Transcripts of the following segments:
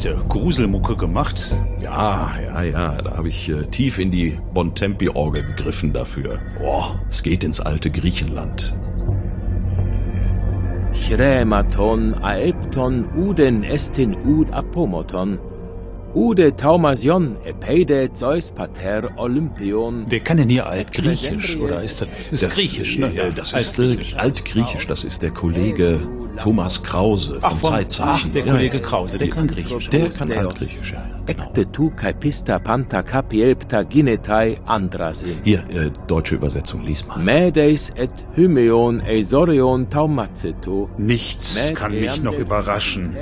du Gruselmucke gemacht? Ja, ja, ja, da habe ich äh, tief in die Bontempi-Orgel gegriffen dafür. Boah, es geht ins alte Griechenland. Chrematon aepton uden estin ud apomoton. Ude Taumasion epeide Zeus pater Olympion. Wir kennen hier Altgriechisch, oder ist das, ist Das, Griechisch, äh, ne? ja, das ist äh, Altgriechisch, das ist der Kollege Thomas Krause von Ach, von, ach, Zeitzeichen. der Ja, Kollege. Krause, der kann Griechisch. Der kann Altgriechisch, ja. Genau. Ecte tu caepista panta capielpta ginetai andrasin. Hier, äh, deutsche Übersetzung, lies mal. Medeis et hymeon eisorion taumaceto. Nichts kann mich noch überraschen.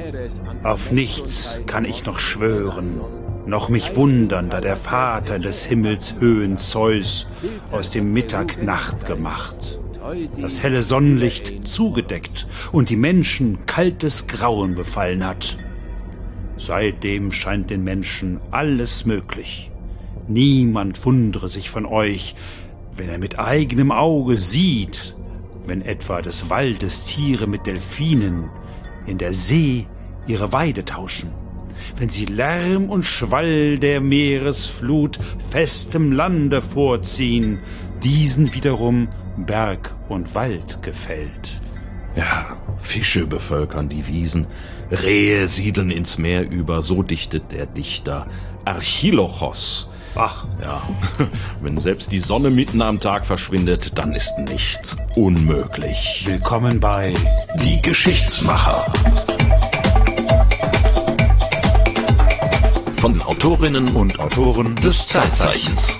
Auf nichts kann ich noch schwören, noch mich wundern, da der Vater des Himmels Höhen Zeus aus dem Mittag Nacht gemacht, das helle Sonnenlicht zugedeckt und die Menschen kaltes Grauen befallen hat. Seitdem scheint den Menschen alles möglich. Niemand wundere sich von euch, wenn er mit eigenem Auge sieht, wenn etwa des Waldes Tiere mit Delfinen in der See ihre Weide tauschen, wenn sie Lärm und Schwall der Meeresflut festem Lande vorziehen, diesen wiederum Berg und Wald gefällt. Ja, Fische bevölkern die Wiesen, Rehe siedeln ins Meer über, so dichtet der Dichter Archilochos. Ach, Ja, wenn selbst die Sonne mitten am Tag verschwindet, dann ist nichts unmöglich. willkommen bei Die Geschichtsmacher. Von den Autorinnen und Autoren des Zeitzeichens.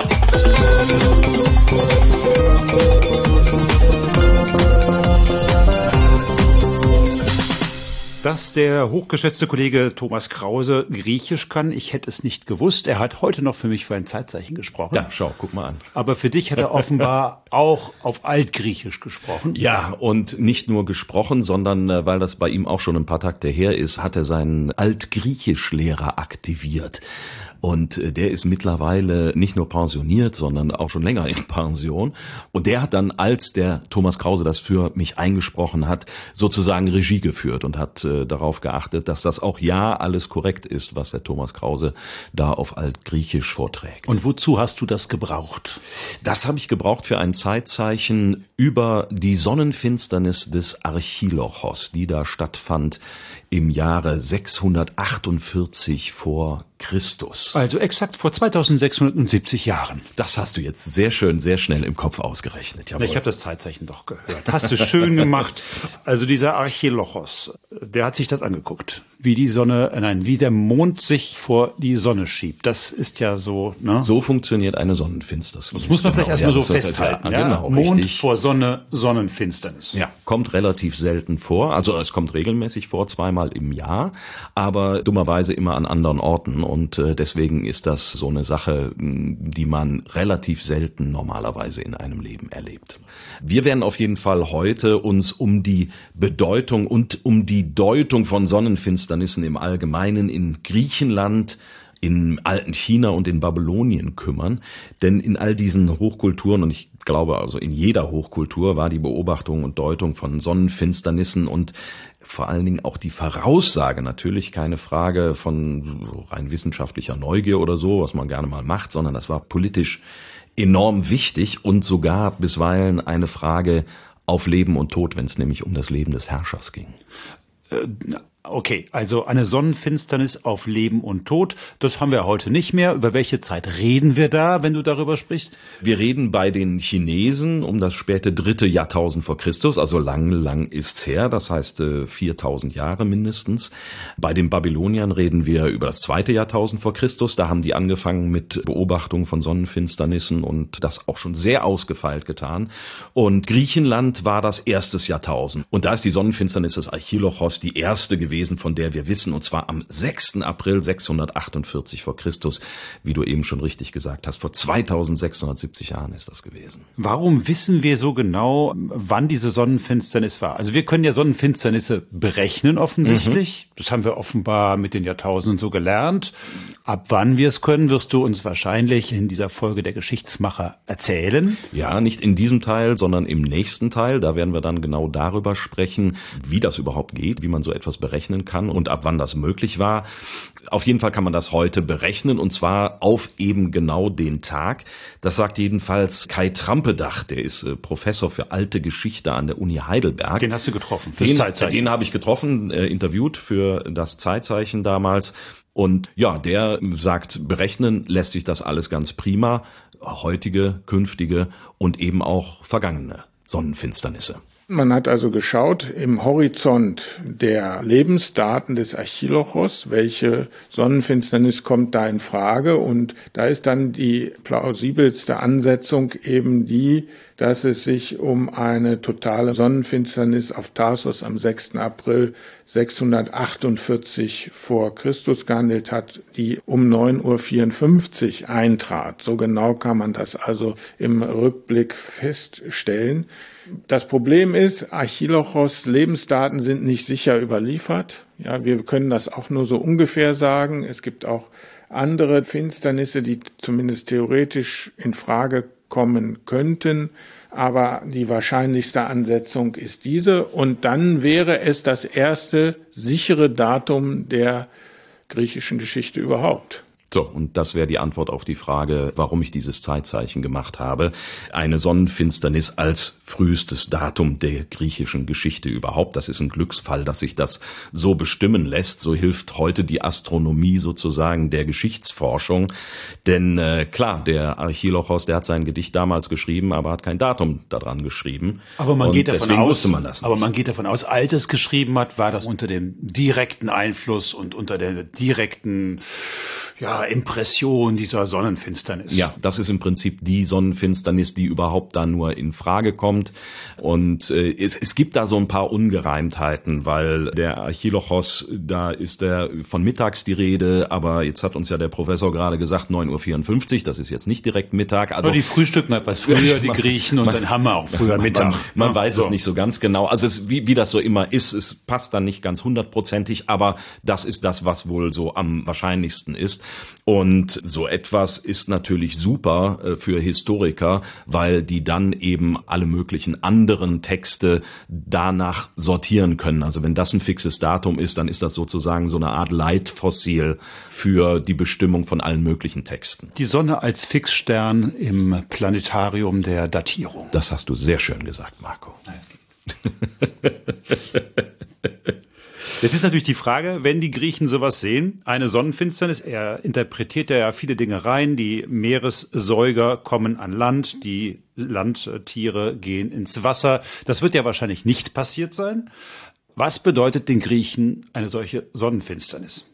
Dass der hochgeschätzte Kollege Thomas Krause Griechisch kann, ich hätte es nicht gewusst. Er hat heute noch für mich für ein Zeitzeichen gesprochen. Ja, schau, guck mal an. Aber für dich hat er offenbar auch auf Altgriechisch gesprochen. Ja, und nicht nur gesprochen, sondern äh, weil das bei ihm auch schon ein paar Takte her ist, hat er seinen Altgriechischlehrer aktiviert. Und äh, der ist mittlerweile nicht nur pensioniert, sondern auch schon länger in Pension. Und der hat dann, als der Thomas Krause das für mich eingesprochen hat, sozusagen Regie geführt und hat äh, darauf geachtet, dass das auch ja alles korrekt ist, was der Thomas Krause da auf Altgriechisch vorträgt. Und wozu hast du das gebraucht? Das habe ich gebraucht für ein Zeitzeichen über die Sonnenfinsternis des Archilochos, die da stattfand im Jahre 648 vor Christus. Also exakt vor 2670 Jahren. Das hast du jetzt sehr schön, sehr schnell im Kopf ausgerechnet. Jawohl. Ich habe das Zeitzeichen doch gehört. Hast du schön gemacht. Also dieser Archilochos, der hat sich das angeguckt. Wie die Sonne, nein, wie der Mond sich vor die Sonne schiebt. Das ist ja so, ne? so funktioniert eine Sonnenfinsternis. Das muss man vielleicht erstmal so das ist- festhalten. Ja, Ja, genau, Mond richtig. vor Sonne, Sonnenfinsternis. Ja, kommt relativ selten vor. Also es kommt regelmäßig vor, zweimal im Jahr, aber dummerweise immer an anderen Orten. Und äh, deswegen ist das so eine Sache, die man relativ selten normalerweise in einem Leben erlebt. Wir werden auf jeden Fall heute uns um die Bedeutung und um die Deutung von Sonnenfinsternissen im Allgemeinen in Griechenland, in alten China und in Babylonien kümmern. Denn in all diesen Hochkulturen, und ich glaube also in jeder Hochkultur, war die Beobachtung und Deutung von Sonnenfinsternissen und vor allen Dingen auch die Voraussage natürlich keine Frage von rein wissenschaftlicher Neugier oder so, was man gerne mal macht, sondern das war politisch enorm wichtig und sogar bisweilen eine Frage auf Leben und Tod, wenn es nämlich um das Leben des Herrschers ging. Okay, also eine Sonnenfinsternis auf Leben und Tod, das haben wir heute nicht mehr. Über welche Zeit reden wir da, wenn du darüber sprichst? Wir reden bei den Chinesen um das späte dritte Jahrtausend vor Christus, also lang, lang ist's her, das heißt äh, 4000 Jahre mindestens. Bei den Babyloniern reden wir über das zweite Jahrtausend vor Christus, da haben die angefangen mit Beobachtung von Sonnenfinsternissen und das auch schon sehr ausgefeilt getan. Und Griechenland war das erstes Jahrtausend und da ist die Sonnenfinsternis des Archilochos die erste gewesen, von der wir wissen, und zwar am 6. April 648 vor Christus, wie du eben schon richtig gesagt hast, vor 2670 Jahren ist das gewesen. Warum wissen wir so genau, wann diese Sonnenfinsternis war? Also wir können ja Sonnenfinsternisse berechnen offensichtlich. Das haben wir offenbar mit den Jahrtausenden so gelernt. Ab wann wir es können, wirst du uns wahrscheinlich in dieser Folge der Geschichtsmacher erzählen. Ja, nicht in diesem Teil, sondern im nächsten Teil. Da werden wir dann genau darüber sprechen, wie das überhaupt geht, wie man so etwas berechnet berechnen kann und ab wann das möglich war. Auf jeden Fall kann man das heute berechnen und zwar auf eben genau den Tag. Das sagt jedenfalls Kai Trampedach, der ist äh, Professor für alte Geschichte an der Uni Heidelberg. Den hast du getroffen, fürs den, Zeitzeichen. Den habe ich getroffen, äh, interviewt für das Zeitzeichen damals. Und ja, der sagt, berechnen lässt sich das alles ganz prima. Heutige, künftige und eben auch vergangene Sonnenfinsternisse. Man hat also geschaut im Horizont der Lebensdaten des Archilochos, welche Sonnenfinsternis kommt da in Frage und da ist dann die plausibelste Ansetzung eben die, dass es sich um eine totale Sonnenfinsternis auf Tarsus am 6. April 648 vor Christus gehandelt hat, die um 9.54 Uhr eintrat. So genau kann man das also im Rückblick feststellen. Das Problem ist, Archilochos Lebensdaten sind nicht sicher überliefert. Ja, wir können das auch nur so ungefähr sagen. Es gibt auch andere Finsternisse, die zumindest theoretisch in Frage kommen könnten. Aber die wahrscheinlichste Ansetzung ist diese. Und dann wäre es das erste sichere Datum der griechischen Geschichte überhaupt. So, und das wäre die Antwort auf die Frage, warum ich dieses Zeitzeichen gemacht habe. Eine Sonnenfinsternis als frühestes Datum der griechischen Geschichte überhaupt. Das ist ein Glücksfall, dass sich das so bestimmen lässt. So hilft heute die Astronomie sozusagen der Geschichtsforschung. Denn äh, klar, der Archilochos, der hat sein Gedicht damals geschrieben, aber hat kein Datum daran geschrieben. Aber man und geht davon aus, man aber man geht davon aus, als es geschrieben hat, war das unter dem direkten Einfluss und unter der direkten ja, Impression dieser Sonnenfinsternis. Ja, das ist im Prinzip die Sonnenfinsternis, die überhaupt da nur in Frage kommt. Und äh, es, es gibt da so ein paar Ungereimtheiten, weil der Archilochos, da ist der von mittags die Rede, aber jetzt hat uns ja der Professor gerade gesagt 9.54 Uhr, das ist jetzt nicht direkt Mittag. Also aber die frühstücken etwas früher, die Griechen, und man, dann haben wir auch früher Mittag. Man, man ja, weiß so. es nicht so ganz genau. Also es, wie, wie das so immer ist, es passt dann nicht ganz hundertprozentig, aber das ist das, was wohl so am wahrscheinlichsten ist. Und so etwas ist natürlich super äh, für Historiker, weil die dann eben alle möglichen anderen Texte danach sortieren können. Also wenn das ein fixes Datum ist, dann ist das sozusagen so eine Art Leitfossil für die Bestimmung von allen möglichen Texten. Die Sonne als Fixstern im Planetarium der Datierung. Das hast du sehr schön gesagt, Marco. Jetzt ist natürlich die Frage, wenn die Griechen sowas sehen, eine Sonnenfinsternis, er interpretiert ja viele Dinge rein, die Meeressäuger kommen an Land, die Landtiere gehen ins Wasser. Das wird ja wahrscheinlich nicht passiert sein. Was bedeutet den Griechen eine solche Sonnenfinsternis?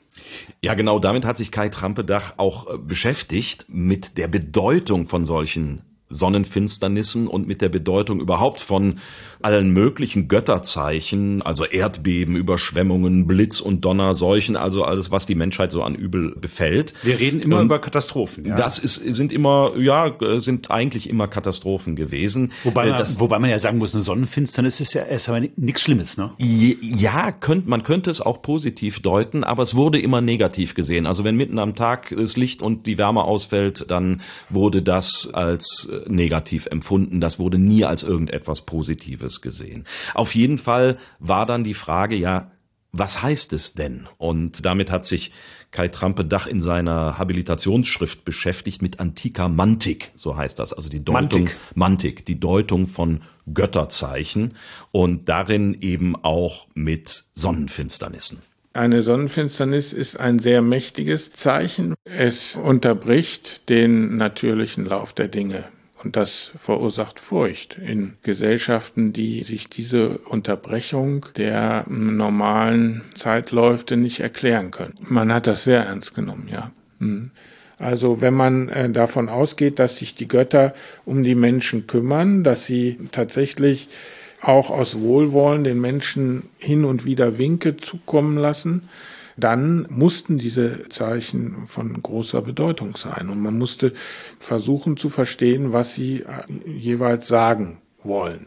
Ja, genau damit hat sich Kai Trampedach auch äh, beschäftigt, mit der Bedeutung von solchen Sonnenfinsternissen und mit der Bedeutung überhaupt von allen möglichen Götterzeichen, also Erdbeben, Überschwemmungen, Blitz und Donner, Seuchen, also alles, was die Menschheit so an Übel befällt. Wir reden immer und über Katastrophen. Ja? Das ist, sind immer, ja, sind eigentlich immer Katastrophen gewesen. Wobei man, das, wobei man ja sagen muss, eine Sonnenfinsternis ist ja erstmal nichts Schlimmes, ne? Ja, könnt, man könnte es auch positiv deuten, aber es wurde immer negativ gesehen. Also wenn mitten am Tag das Licht und die Wärme ausfällt, dann wurde das als äh, negativ empfunden. Das wurde nie als irgendetwas Positives gesehen. Auf jeden Fall war dann die Frage, ja, was heißt es denn? Und damit hat sich Kai Trampe-Dach in seiner Habilitationsschrift beschäftigt mit antiker Mantik, so heißt das, also die Deutung, Mantik, Mantik die Deutung von Götterzeichen und darin eben auch mit Sonnenfinsternissen. Eine Sonnenfinsternis ist ein sehr mächtiges Zeichen. Es unterbricht den natürlichen Lauf der Dinge. Und das verursacht Furcht in Gesellschaften, die sich diese Unterbrechung der normalen Zeitläufe nicht erklären können. Man hat das sehr ernst genommen, ja. Hm. Also wenn man äh, davon ausgeht, dass sich die Götter um die Menschen kümmern, dass sie tatsächlich auch aus Wohlwollen den Menschen hin und wieder Winke zukommen lassen, dann mussten diese Zeichen von großer Bedeutung sein. Und man musste versuchen zu verstehen, was sie äh, jeweils sagen wollen.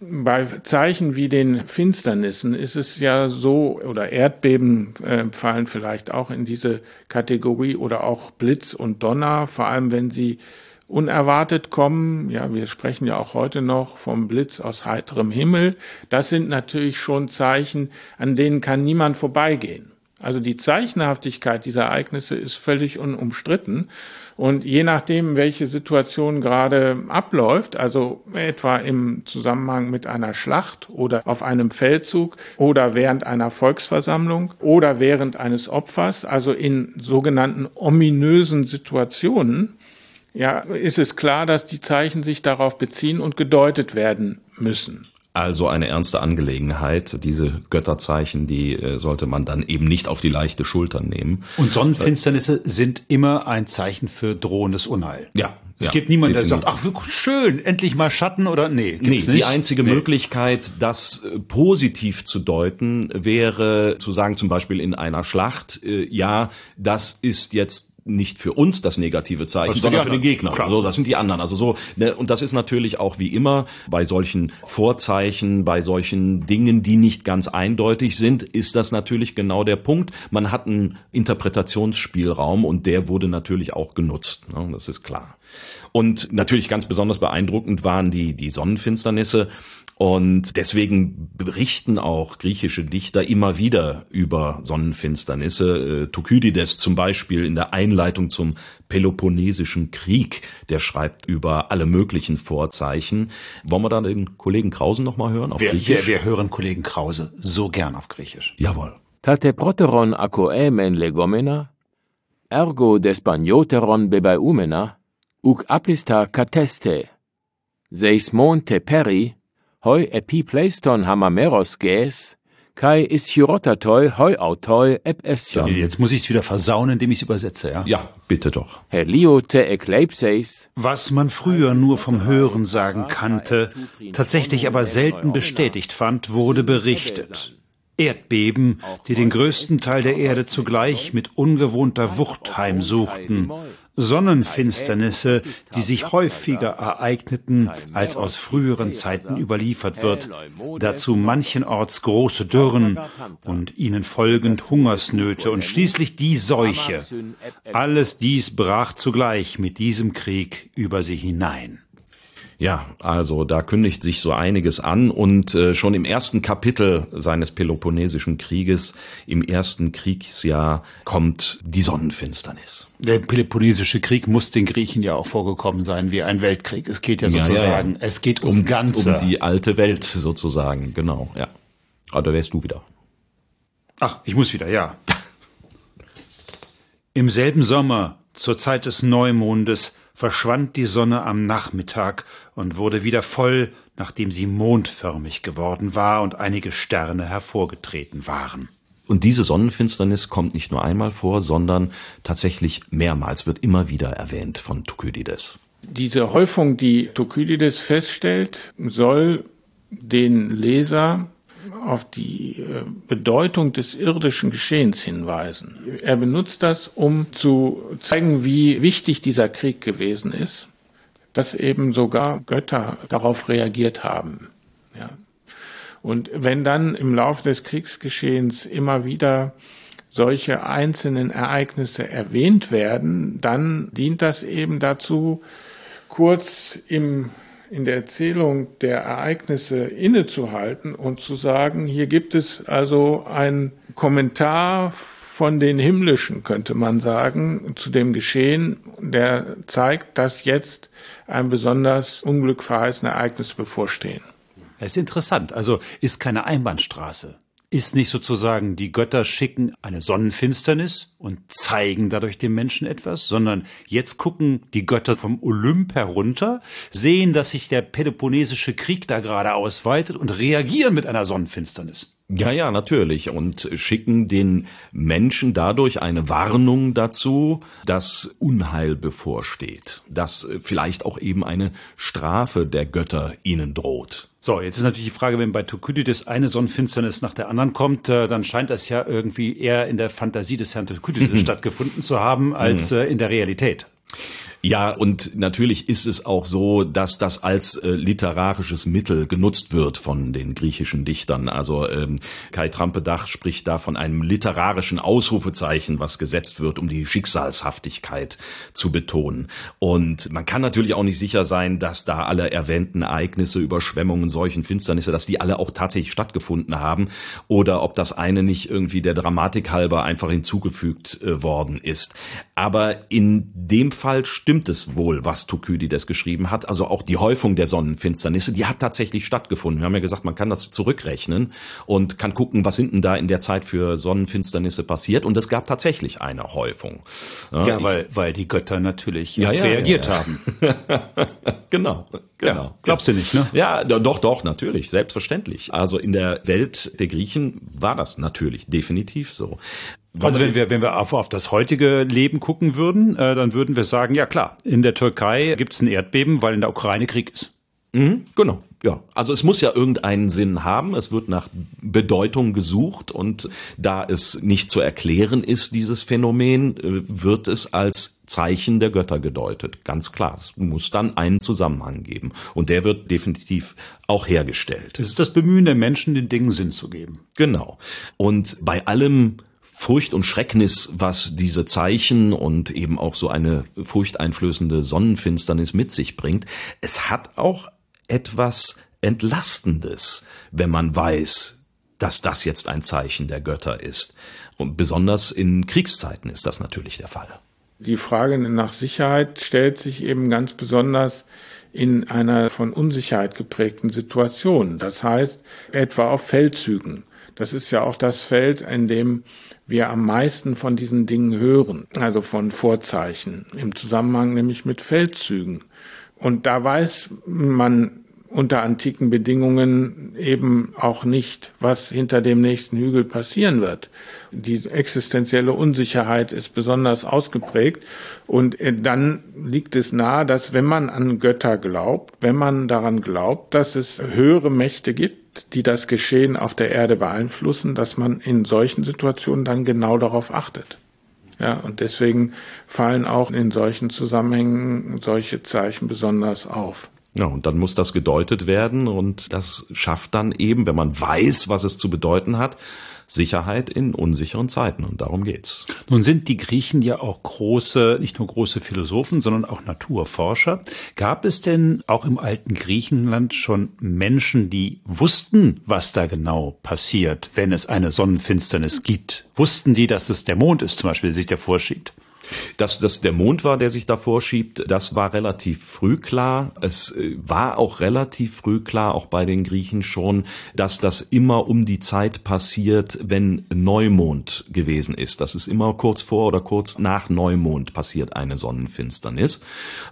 Bei Zeichen wie den Finsternissen ist es ja so, oder Erdbeben äh, fallen vielleicht auch in diese Kategorie oder auch Blitz und Donner, vor allem wenn sie unerwartet kommen. Ja, wir sprechen ja auch heute noch vom Blitz aus heiterem Himmel. Das sind natürlich schon Zeichen, an denen kann niemand vorbeigehen. Also die Zeichenhaftigkeit dieser Ereignisse ist völlig unumstritten. Und je nachdem, welche Situation gerade abläuft, also etwa im Zusammenhang mit einer Schlacht oder auf einem Feldzug oder während einer Volksversammlung oder während eines Opfers, also in sogenannten ominösen Situationen, ja, ist es klar, dass die Zeichen sich darauf beziehen und gedeutet werden müssen. Also eine ernste Angelegenheit. Diese Götterzeichen, die äh, sollte man dann eben nicht auf die leichte Schulter nehmen. Und Sonnenfinsternisse sind immer ein Zeichen für drohendes Unheil. Ja. Es ja, gibt niemanden, der sagt, ach schön, endlich mal Schatten oder nee. nee, nicht. die einzige nee. Möglichkeit, das äh, positiv zu deuten, wäre zu sagen, zum Beispiel in einer Schlacht, äh, ja, das ist jetzt nicht für uns das negative Zeichen, für sondern für den Gegner. Klar. Also das sind die anderen. Also so ne, und das ist natürlich auch wie immer bei solchen Vorzeichen, bei solchen Dingen, die nicht ganz eindeutig sind, ist das natürlich genau der Punkt. Man hat einen Interpretationsspielraum und der wurde natürlich auch genutzt. Ne, das ist klar. Und natürlich ganz besonders beeindruckend waren die die Sonnenfinsternisse und deswegen berichten auch griechische Dichter immer wieder über Sonnenfinsternisse. Äh, Thukydides zum Beispiel in der Einleitung zum Peloponnesischen Krieg, der schreibt über alle möglichen Vorzeichen. Wollen wir da den Kollegen Krausen nochmal hören auf wir, Griechisch? Wir, wir hören Kollegen Krause so gern auf Griechisch. Jawohl. Tate proteron akoemen legomena, ergo despanioteron bebaeumena, uk apista cateste, seis monte hoi epipleiston hamameros ges, kai ischirottatoi hoi autoi ep ession. Jetzt muss ich es wieder versauen, indem ich es übersetze, ja? Ja, bitte doch. Heliote ekleipseis. Was man früher nur vom Hören sagen kannte, tatsächlich aber selten bestätigt fand, wurde berichtet. Erdbeben, die den größten Teil der Erde zugleich mit ungewohnter Wucht heimsuchten, Sonnenfinsternisse, die sich häufiger ereigneten, als aus früheren Zeiten überliefert wird, dazu manchenorts große Dürren und ihnen folgend Hungersnöte und schließlich die Seuche. Alles dies brach zugleich mit diesem Krieg über sie hinein. Ja, also da kündigt sich so einiges an und äh, schon im ersten Kapitel seines Peloponnesischen Krieges, im ersten Kriegsjahr, kommt die Sonnenfinsternis. Der Peloponnesische Krieg muss den Griechen ja auch vorgekommen sein wie ein Weltkrieg. Es geht ja sozusagen, ja, ja. es geht ums um, Ganze. Um die alte Welt sozusagen, genau, ja. Aber da wärst du wieder. Ach, ich muss wieder, ja. Im selben Sommer, zur Zeit des Neumondes, verschwand die Sonne am Nachmittag und wurde wieder voll, nachdem sie mondförmig geworden war und einige Sterne hervorgetreten waren. Und diese Sonnenfinsternis kommt nicht nur einmal vor, sondern tatsächlich mehrmals, wird immer wieder erwähnt von Thukydides. Diese Häufung, die Thukydides feststellt, soll den Leser auf die äh, Bedeutung des irdischen Geschehens hinweisen. Er benutzt das, um zu zeigen, wie wichtig dieser Krieg gewesen ist, dass eben sogar Götter darauf reagiert haben. Ja. Und wenn dann im Laufe des Kriegsgeschehens immer wieder solche einzelnen Ereignisse erwähnt werden, dann dient das eben dazu, kurz im in der Erzählung der Ereignisse innezuhalten und zu sagen, hier gibt es also ein Kommentar von den Himmlischen, könnte man sagen, zu dem Geschehen, der zeigt, dass jetzt ein besonders unglückverheißenes Ereignis bevorstehen. Das ist interessant. Also ist keine Einbahnstraße. Ist nicht sozusagen, die Götter schicken eine Sonnenfinsternis und zeigen dadurch dem Menschen etwas, sondern jetzt gucken die Götter vom Olymp herunter, sehen, dass sich der Peloponnesische Krieg da gerade ausweitet und reagieren mit einer Sonnenfinsternis. Ja, ja, natürlich. Und schicken den Menschen dadurch eine Warnung dazu, dass Unheil bevorsteht, dass vielleicht auch eben eine Strafe der Götter ihnen droht. So, jetzt ist natürlich die Frage, wenn bei Thukydides eine Sonnenfinsternis nach der anderen kommt, äh, dann scheint das ja irgendwie eher in der Fantasie des Herrn Thukydides stattgefunden zu haben, als mhm. äh, in der Realität. Ja, und natürlich ist es auch so, dass das als äh, literarisches Mittel genutzt wird von den griechischen Dichtern. Also ähm, Kai Trampedach spricht da von einem literarischen Ausrufezeichen, was gesetzt wird, um die Schicksalshaftigkeit zu betonen. Und man kann natürlich auch nicht sicher sein, dass da alle erwähnten Ereignisse, Überschwemmungen, Seuchen, Finsternisse, dass die alle auch tatsächlich stattgefunden haben oder ob das eine nicht irgendwie der Dramatik halber einfach hinzugefügt äh, worden ist. Aber in dem Fall stimmt es wohl, was Thukydides geschrieben hat. Also auch die Häufung der Sonnenfinsternisse, die hat tatsächlich stattgefunden. Wir haben ja gesagt, man kann das zurückrechnen und kann gucken, was sind denn da in der Zeit für Sonnenfinsternisse passiert. Und es gab tatsächlich eine Häufung. Ja, ja weil, weil die Götter natürlich ja, reagiert haben. genau. Genau. Ja, glaubst du nicht, ne? Ja, doch, doch, natürlich, selbstverständlich. Also in der Welt der Griechen war das natürlich definitiv so. Also wenn wir, wenn wir auf, auf das heutige Leben gucken würden, äh, dann würden wir sagen, ja klar, in der Türkei gibt es ein Erdbeben, weil in der Ukraine Krieg ist. Mhm, genau, ja. Also es muss ja irgendeinen Sinn haben. Es wird nach Bedeutung gesucht und da es nicht zu erklären ist, dieses Phänomen, äh, wird es als Zeichen der Götter gedeutet. Ganz klar. Es muss dann einen Zusammenhang geben. Und der wird definitiv auch hergestellt. Es ist das Bemühen der Menschen, den Dingen Sinn zu geben. Genau. Und bei allem Furcht und Schrecknis, was diese Zeichen und eben auch so eine furchteinflößende Sonnenfinsternis mit sich bringt. Es hat auch etwas Entlastendes, wenn man weiß, dass das jetzt ein Zeichen der Götter ist. Und besonders in Kriegszeiten ist das natürlich der Fall. Die Frage nach Sicherheit stellt sich eben ganz besonders in einer von Unsicherheit geprägten Situation. Das heißt, etwa auf Feldzügen. Das ist ja auch das Feld, in dem wir am meisten von diesen Dingen hören, also von Vorzeichen, im Zusammenhang nämlich mit Feldzügen. Und da weiß man unter antiken Bedingungen eben auch nicht, was hinter dem nächsten Hügel passieren wird. Die existenzielle Unsicherheit ist besonders ausgeprägt und äh, dann liegt es nahe, dass wenn man an Götter glaubt, wenn man daran glaubt, dass es höhere Mächte gibt, die das Geschehen auf der Erde beeinflussen, dass man in solchen Situationen dann genau darauf achtet. Ja, und deswegen fallen auch in solchen Zusammenhängen solche Zeichen besonders auf. Ja, und dann muss das gedeutet werden und das schafft dann eben, wenn man weiß, was es zu bedeuten hat, Sicherheit in unsicheren Zeiten und darum geht's. Nun sind die Griechen ja auch große, nicht nur große Philosophen, sondern auch Naturforscher. Gab es denn auch im alten Griechenland schon Menschen, die wussten, was da genau passiert, wenn es eine Sonnenfinsternis gibt? Wussten die, dass es der Mond ist, zum Beispiel, der sich der vorschiebt? Dass das der Mond war, der sich davor schiebt, das war relativ früh klar. Es äh, war auch relativ früh klar, auch bei den Griechen schon, dass das immer um die Zeit passiert, wenn Neumond gewesen ist. Das ist immer kurz vor oder kurz nach Neumond passiert eine Sonnenfinsternis.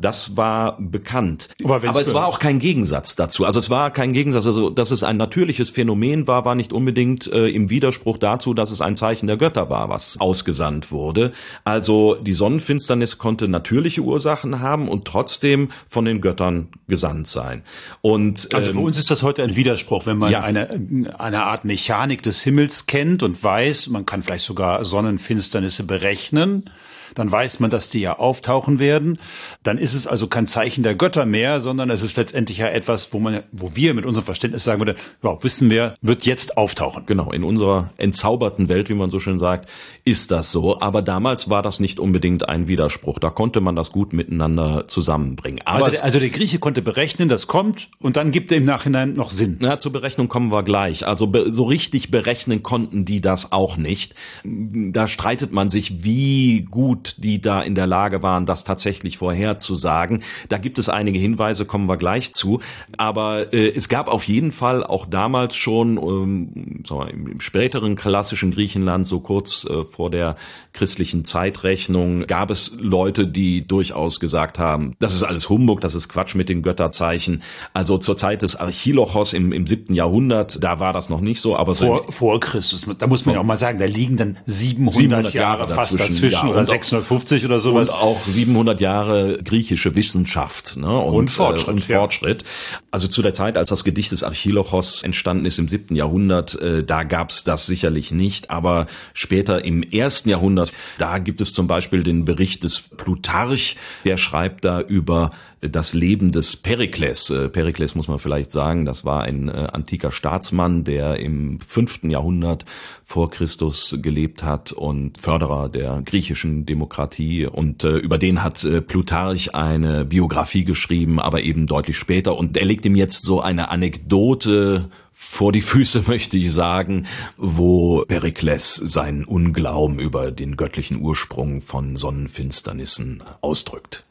Das war bekannt. Aber, Aber es war auch kein Gegensatz dazu. Also es war kein Gegensatz. Also, dass es ein natürliches Phänomen war, war nicht unbedingt äh, im Widerspruch dazu, dass es ein Zeichen der Götter war, was ausgesandt wurde. Also die Sonnenfinsternis konnte natürliche Ursachen haben und trotzdem von den Göttern gesandt sein. Und also für ähm, uns ist das heute ein Widerspruch, wenn man ja. eine eine Art Mechanik des Himmels kennt und weiß, man kann vielleicht sogar Sonnenfinsternisse berechnen dann weiß man, dass die ja auftauchen werden. Dann ist es also kein Zeichen der Götter mehr, sondern es ist letztendlich ja etwas, wo man, wo wir mit unserem Verständnis sagen würden, ja, wissen wir, wird jetzt auftauchen. Genau, in unserer entzauberten Welt, wie man so schön sagt, ist das so. Aber damals war das nicht unbedingt ein Widerspruch. Da konnte man das gut miteinander zusammenbringen. Aber also, der, also der Grieche konnte berechnen, das kommt und dann gibt er im Nachhinein noch Sinn. Na, zur Berechnung kommen wir gleich. Also so richtig berechnen konnten die das auch nicht. Da streitet man sich, wie gut die da in der Lage waren, das tatsächlich vorherzusagen. Da gibt es einige Hinweise, kommen wir gleich zu. Aber äh, es gab auf jeden Fall auch damals schon ähm, wir, im, späteren klassischen Griechenland, so kurz äh, vor der christlichen Zeitrechnung, gab es Leute, die durchaus gesagt haben, das ist alles Humbug, das ist Quatsch mit den Götterzeichen. Also zur Zeit des Archilochos im, im siebten Jahrhundert, da war das noch nicht so, aber vor, so vor Christus, da muss man ja auch mal sagen, da liegen dann 700, 700 Jahre, Jahre fast dazwischen, dazwischen ja, oder 600 650 oder sowas. Und auch 700 Jahre griechische Wissenschaft ne? und, und Fortschritt. Äh, und Fortschritt. Ja. Also zu der Zeit, als das Gedicht des Archilochos entstanden ist im siebten Jahrhundert, äh, da gab's das sicherlich nicht. Aber später im ersten Jahrhundert, da gibt es zum Beispiel den Bericht des Plutarch, der schreibt da über das Leben des Perikles. Äh, Perikles muss man vielleicht sagen, das war ein äh, antiker Staatsmann, der im fünften Jahrhundert vor Christus gelebt hat und Förderer der griechischen Demokratie. Und äh, über den hat Plutarch eine Biografie geschrieben, aber eben deutlich später. Und er legt ihm jetzt so eine Anekdote vor die Füße, möchte ich sagen, wo Perikles seinen Unglauben über den göttlichen Ursprung von Sonnenfinsternissen ausdrückt.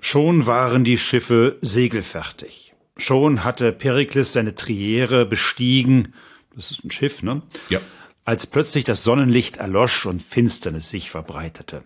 Schon waren die Schiffe segelfertig. Schon hatte Perikles seine Triere bestiegen. Das ist ein Schiff, ne? Ja. Als plötzlich das Sonnenlicht erlosch und Finsternis sich verbreitete,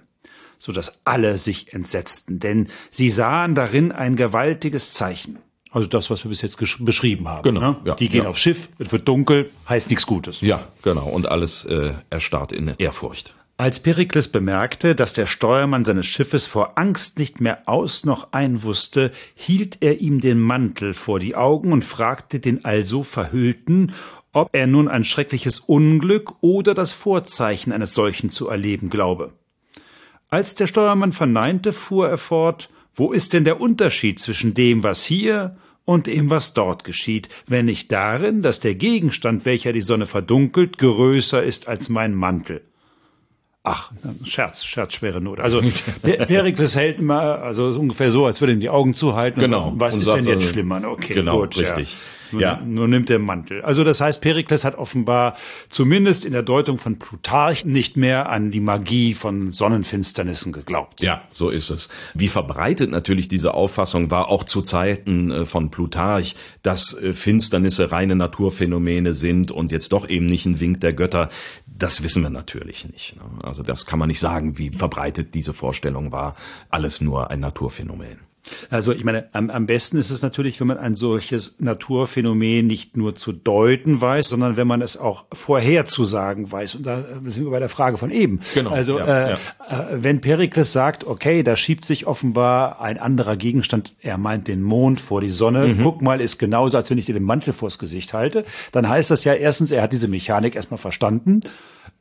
so dass alle sich entsetzten, denn sie sahen darin ein gewaltiges Zeichen. Also das, was wir bis jetzt beschrieben haben. Genau. Ne? Ja, die gehen ja. aufs Schiff, es wird dunkel, heißt nichts Gutes. Ja, genau. Und alles äh, erstarrt in Ehrfurcht. Als Perikles bemerkte, dass der Steuermann seines Schiffes vor Angst nicht mehr aus noch ein wusste, hielt er ihm den Mantel vor die Augen und fragte den also Verhüllten, ob er nun ein schreckliches Unglück oder das Vorzeichen eines solchen zu erleben glaube. Als der Steuermann verneinte, fuhr er fort, wo ist denn der Unterschied zwischen dem, was hier und dem, was dort geschieht, wenn nicht darin, dass der Gegenstand, welcher die Sonne verdunkelt, größer ist als mein Mantel? Ach, Scherz, Scherz, schwere Not. Also Perikles hält immer, also ungefähr so, als würde ihm die Augen zuhalten. Genau. Und was und ist denn jetzt also, schlimmer? Okay, genau, gut, richtig. Ja. Nur, ja. nur nimmt der Mantel. Also das heißt, Perikles hat offenbar zumindest in der Deutung von Plutarch nicht mehr an die Magie von Sonnenfinsternissen geglaubt. Ja, so ist es. Wie verbreitet natürlich diese Auffassung war, auch zu Zeiten äh, von Plutarch, dass äh, Finsternisse reine Naturphänomene sind und jetzt doch eben nicht ein Wink der Götter. Das wissen wir natürlich nicht. Ne? Also das kann man nicht sagen, wie verbreitet diese Vorstellung war. Alles nur ein Naturphänomen. Also ich meine, am, am besten ist es natürlich, wenn man ein solches Naturphänomen nicht nur zu deuten weiß, sondern wenn man es auch vorherzusagen weiß. Und da sind wir bei der Frage von eben. Genau. Also ja, äh, ja. äh, wenn Perikles sagt, okay, da schiebt sich offenbar ein anderer Gegenstand, er meint den Mond vor die Sonne, mhm. guck mal, ist genauso, als wenn ich dir den Mantel vors Gesicht halte, dann heißt das ja erstens, er hat diese Mechanik erstmal verstanden.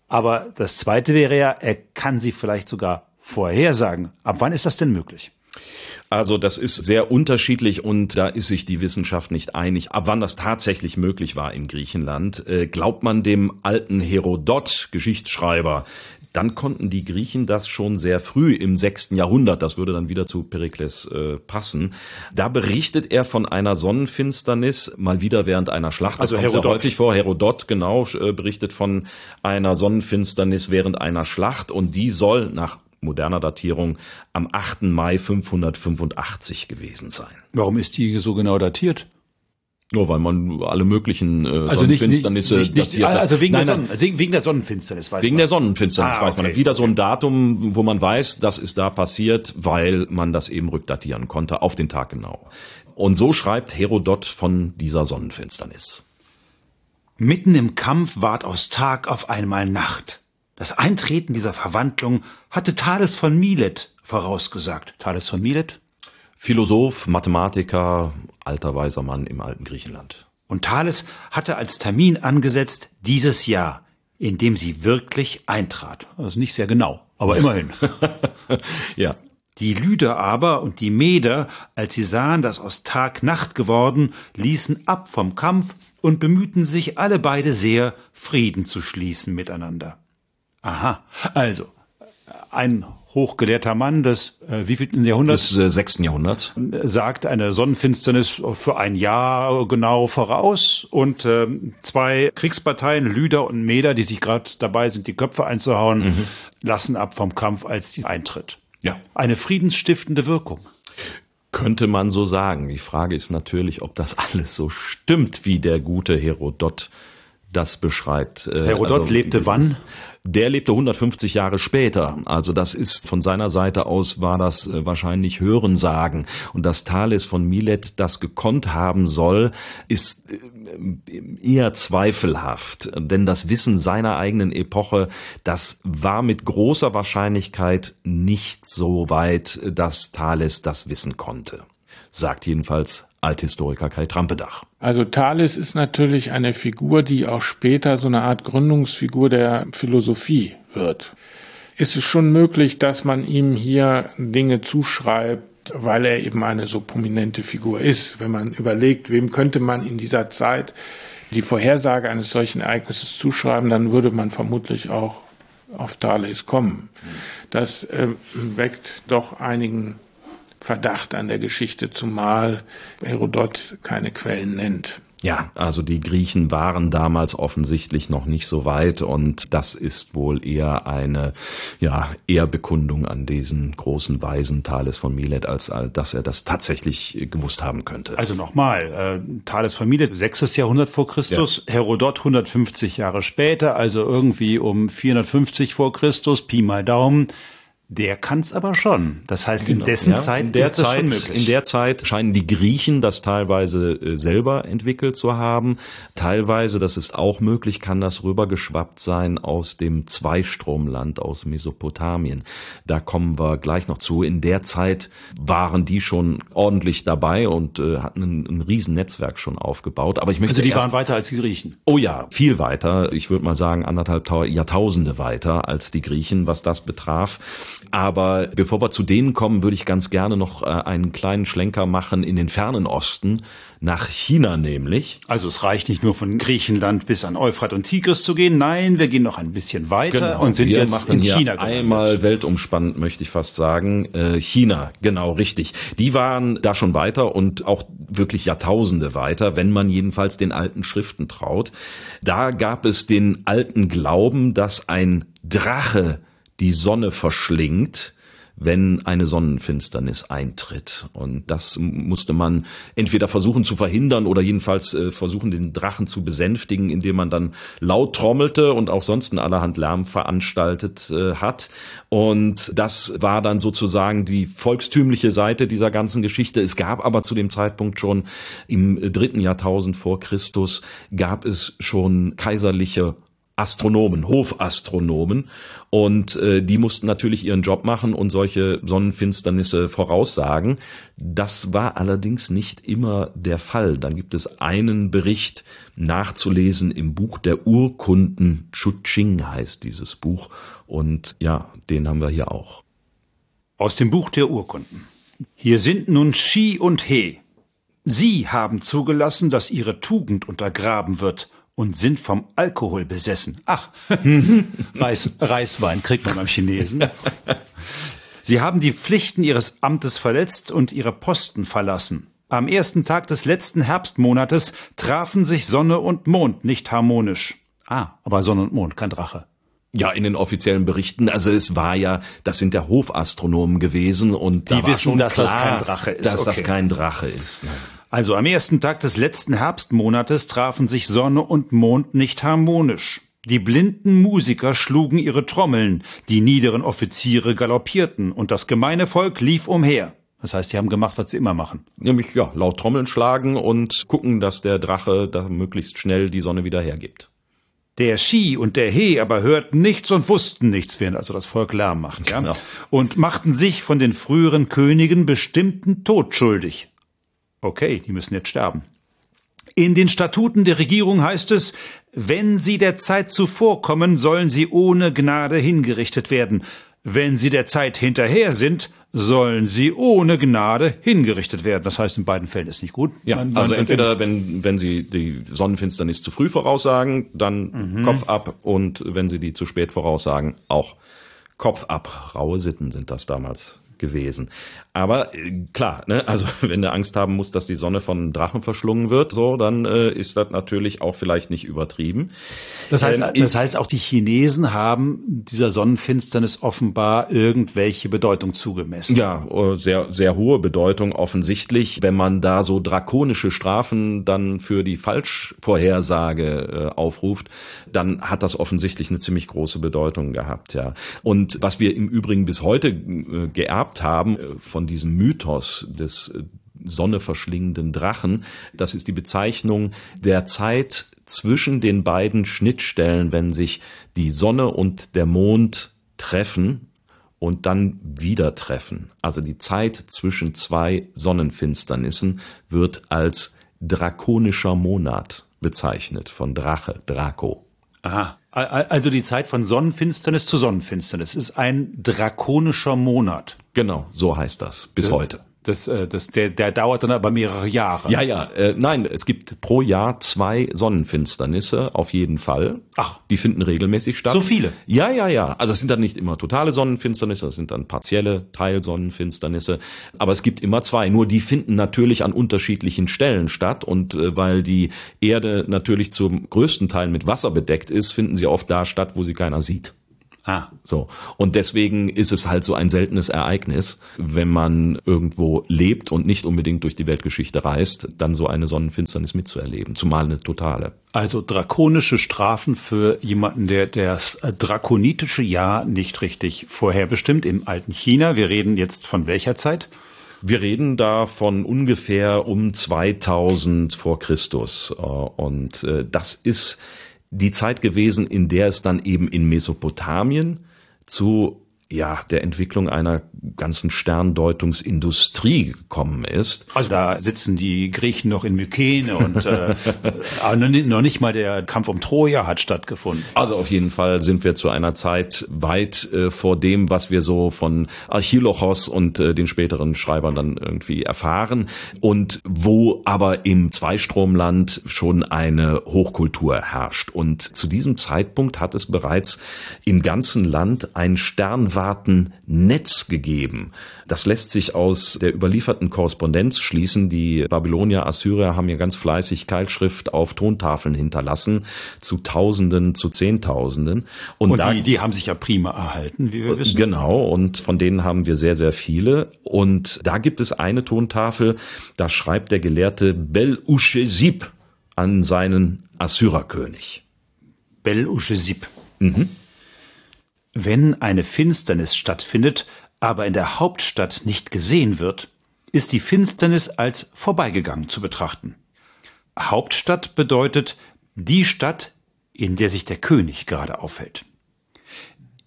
Aber das zweite wäre ja, er kann sie vielleicht sogar vorhersagen. Ab wann ist das denn möglich? Also das ist sehr unterschiedlich und da ist sich die Wissenschaft nicht einig, ab wann das tatsächlich möglich war in Griechenland. Äh, glaubt man dem alten Herodot, Geschichtsschreiber, dann konnten die Griechen das schon sehr früh im sechsten Jahrhundert, das würde dann wieder zu Perikles äh, passen. Da berichtet er von einer Sonnenfinsternis, mal wieder während einer Schlacht. Also Herodot. Sehr häufig vor. Herodot, genau, äh, berichtet von einer Sonnenfinsternis während einer Schlacht und die soll nach moderner Datierung am 8. Mai 585 gewesen sein. Warum ist die so genau datiert? Nur weil man alle möglichen äh, also nicht, Sonnenfinsternisse nicht, nicht, datiert hat. Also wegen, nein, der, nein, Sonnen, wegen der Sonnenfinsternis weiß wegen man. der Sonnenfinsternis Ah, weiß man. okay, Wieder so ein. Datum, wo man weiß, das ist da passiert, weil man das eben rückdatieren konnte, auf den Tag genau. Und so schreibt Herodot von dieser Sonnenfinsternis. Mitten im Kampf ward aus Tag auf einmal Nacht. Das Eintreten dieser Verwandlung hatte Thales von Milet vorausgesagt. Thales von Milet? Philosoph, Mathematiker, alter weiser Mann im alten Griechenland. Und Thales hatte als Termin angesetzt dieses Jahr, in dem sie wirklich eintrat. Also nicht sehr genau, aber immerhin. ja. Die Lyder aber und die Meder, als sie sahen, dass aus Tag Nacht geworden, ließen ab vom Kampf und bemühten sich alle beide sehr, Frieden zu schließen miteinander. Aha, also ein hochgelehrter Mann des äh, wievielten Jahrhunderts Des äh, sechsten Jahrhunderts. sagt eine Sonnenfinsternis für ein Jahr genau voraus und ähm, zwei Kriegsparteien, Lyder und Meder, die sich gerade dabei sind, die Köpfe einzuhauen, lassen ab vom Kampf, als die eintritt. Ja. Eine friedensstiftende Wirkung. Könnte man so sagen. Die Frage ist natürlich, ob das alles so stimmt, wie der gute Herodot das beschreibt. Äh, Herodot also, lebte wann? Der lebte 150 Jahre später. Also das ist von seiner Seite aus war das äh, wahrscheinlich Hörensagen. Und das Thales von Milet das gekonnt haben soll, ist äh, eher zweifelhaft. Denn das Wissen seiner eigenen Epoche, das war mit großer Wahrscheinlichkeit nicht so weit, dass Thales das wissen konnte. Sagt jedenfalls Althistoriker Kai Trampedach. Also Thales ist natürlich eine Figur, die auch später so eine Art Gründungsfigur der Philosophie wird. Ist es schon möglich, dass man ihm hier Dinge zuschreibt, weil er eben eine so prominente Figur ist. Wenn man überlegt, wem könnte man in dieser Zeit die Vorhersage eines solchen Ereignisses zuschreiben, dann würde man vermutlich auch auf Thales kommen. Das äh, weckt doch einigen Verdacht an der Geschichte, zumal Herodot keine Quellen nennt. Ja, also die Griechen waren damals offensichtlich noch nicht so weit und das ist wohl eher eine ja, Ehrbekundung an diesen großen Weisen Thales von Milet, als dass er das tatsächlich gewusst haben könnte. Also nochmal, äh, Thales von Milet, 6. Jahrhundert vor Christus, ja. Herodot 150 Jahre später, also irgendwie um 450 vor Christus, Pi mal Daumen. Der kann's aber schon. Das heißt, genau. in dessen ja, Zeit in der ist Zeit, das schon möglich. In der Zeit scheinen die Griechen das teilweise äh, selber entwickelt zu haben. Teilweise, das ist auch möglich, kann das rübergeschwappt sein aus dem Zweistromland, aus Mesopotamien. Da kommen wir gleich noch zu. In der Zeit waren die schon ordentlich dabei und äh, hatten ein, ein Riesennetzwerk schon aufgebaut. Aber ich möchte also die waren weiter als die Griechen. Oh ja, viel weiter. Ich würde mal sagen anderthalb Jahrtausende weiter als die Griechen, was das betraf. Aber bevor wir zu denen kommen, würde ich ganz gerne noch äh, einen kleinen Schlenker machen in den fernen Osten, nach China nämlich. Also es reicht nicht nur von Griechenland bis an Euphrat und Tigris zu gehen. Nein, wir gehen noch ein bisschen weiter genau. und sind wir jetzt in China gelandet. Einmal weltumspannend möchte ich fast sagen. Äh, China, genau richtig. Die waren da schon weiter und auch wirklich Jahrtausende weiter, wenn man jedenfalls den alten Schriften traut. Da gab es den alten Glauben, dass ein Drache die Sonne verschlingt, wenn eine Sonnenfinsternis eintritt. Und das musste man entweder versuchen zu verhindern oder jedenfalls äh, versuchen, den Drachen zu besänftigen, indem man dann laut trommelte und auch sonst allerhand Lärm veranstaltet äh, hat. Und das war dann sozusagen die volkstümliche Seite dieser ganzen Geschichte. Es gab aber zu dem Zeitpunkt schon im dritten Jahrtausend vor Christus gab es schon kaiserliche Astronomen, Hofastronomen. Und äh, die mussten natürlich ihren Job machen und solche Sonnenfinsternisse voraussagen. Das war allerdings nicht immer der Fall. Dann gibt es einen Bericht nachzulesen im Buch der Urkunden. Chuching heißt dieses Buch. Und ja, den haben wir hier auch. Aus dem Buch der Urkunden. Hier sind nun Shi und He. Sie haben zugelassen, dass ihre Tugend untergraben wird und sind vom Alkohol besessen. Ach, Reis, Reiswein kriegt man beim Chinesen. Sie haben die Pflichten ihres Amtes verletzt und ihre Posten verlassen. Am ersten Tag des letzten Herbstmonates trafen sich Sonne und Mond nicht harmonisch. Ah, aber Sonne und Mond, kein Drache. Ja, in den offiziellen Berichten, also es war ja, das sind ja Hofastronomen gewesen und die wissen, dass klar, das kein Drache ist. Dass okay. das kein Drache ist. Ne? Also am ersten Tag des letzten Herbstmonates trafen sich Sonne und Mond nicht harmonisch. Die blinden Musiker schlugen ihre Trommeln, die niederen Offiziere galoppierten und das gemeine Volk lief umher. Das heißt, die haben gemacht, was sie immer machen. Nämlich, ja, laut Trommeln schlagen und gucken, dass der Drache da möglichst schnell die Sonne wieder hergibt. Der Ski und der He aber hörten nichts und wussten nichts, während also das Volk Lärm macht, ja? Genau. Und machten sich von den früheren Königen bestimmten Tod schuldig. Okay, die müssen jetzt sterben. In den Statuten der Regierung heißt es, wenn sie der Zeit zuvorkommen, sollen sie ohne Gnade hingerichtet werden. Wenn sie der Zeit hinterher sind, sollen sie ohne Gnade hingerichtet werden. Das heißt, in beiden Fällen ist nicht gut. Ja, man, man also entweder, wenn, wenn sie die Sonnenfinsternis zu früh voraussagen, dann mhm. Kopf ab und wenn sie die zu spät voraussagen, auch Kopf ab. Raue Sitten sind das damals gewesen. Aber äh, klar, ne, also wenn du Angst haben musst, dass die Sonne von Drachen verschlungen wird, so, dann äh, ist das natürlich auch vielleicht nicht übertrieben. Das heißt, ähm, das heißt, auch die Chinesen haben dieser Sonnenfinsternis offenbar irgendwelche Bedeutung zugemessen. Ja, äh, sehr, sehr hohe Bedeutung offensichtlich. Wenn man da so drakonische Strafen dann für die Falschvorhersage äh, aufruft, dann hat das offensichtlich eine ziemlich große Bedeutung gehabt, ja. Und was wir im Übrigen bis heute äh, geerbt haben äh, von diesem Mythos des äh, Sonne verschlingenden Drachen, das ist die Bezeichnung der Zeit zwischen den beiden Schnittstellen, wenn sich die Sonne und der Mond treffen und dann wieder treffen. Also die Zeit zwischen zwei Sonnenfinsternissen wird als drakonischer Monat bezeichnet von Drache, Draco. Aha. Also die Zeit von Sonnenfinsternis zu Sonnenfinsternis ist ein drakonischer Monat. Genau, so heißt das bis ja. heute. Das, äh, das, der, der dauert dann aber mehrere Jahre. Ja, ja. Äh, nein, es gibt pro Jahr zwei Sonnenfinsternisse auf jeden Fall. Ach. Die finden regelmäßig statt. So viele? Ja, ja, ja. Also es sind dann nicht immer totale Sonnenfinsternisse, das sind dann partielle Teilsonnenfinsternisse. Aber es gibt immer zwei. Nur die finden natürlich an unterschiedlichen Stellen statt. Und äh, weil die Erde natürlich zum größten Teil mit Wasser bedeckt ist, finden sie oft da statt, wo sie keiner sieht. Ah. So. Und deswegen ist es halt so ein seltenes Ereignis, wenn man irgendwo lebt und nicht unbedingt durch die Weltgeschichte reist, dann so eine Sonnenfinsternis mitzuerleben. Zumal eine totale. Also drakonische Strafen für jemanden, der das drakonitische Jahr nicht richtig vorherbestimmt im alten China. Wir reden jetzt von welcher Zeit? Wir reden da von ungefähr um 2000 vor Christus. Und äh, das ist die Zeit gewesen, in der es dann eben in Mesopotamien zu ja, der Entwicklung einer ganzen Sterndeutungsindustrie gekommen ist. Also da sitzen die Griechen noch in Mykene und äh, noch nicht mal der Kampf um Troja hat stattgefunden. Also auf jeden Fall sind wir zu einer Zeit weit äh, vor dem, was wir so von Archilochos und äh, den späteren Schreibern dann irgendwie erfahren und wo aber im Zweistromland schon eine Hochkultur herrscht. Und zu diesem Zeitpunkt hat es bereits im ganzen Land ein Sternwartennetz gegeben. Das lässt sich aus der überlieferten Korrespondenz schließen. Die Babylonier, Assyrier haben ja ganz fleißig Keilschrift auf Tontafeln hinterlassen, zu Tausenden, zu Zehntausenden. Und, und da, die, die haben sich ja prima erhalten, wie wir wissen. Genau, und von denen haben wir sehr, sehr viele. Und da gibt es eine Tontafel, da schreibt der Gelehrte Bel Ushezib an seinen Assyrerkönig. Bel Ushezib. Mhm. Wenn eine Finsternis stattfindet, aber in der Hauptstadt nicht gesehen wird, ist die Finsternis als vorbeigegangen zu betrachten. Hauptstadt bedeutet die Stadt, in der sich der König gerade aufhält.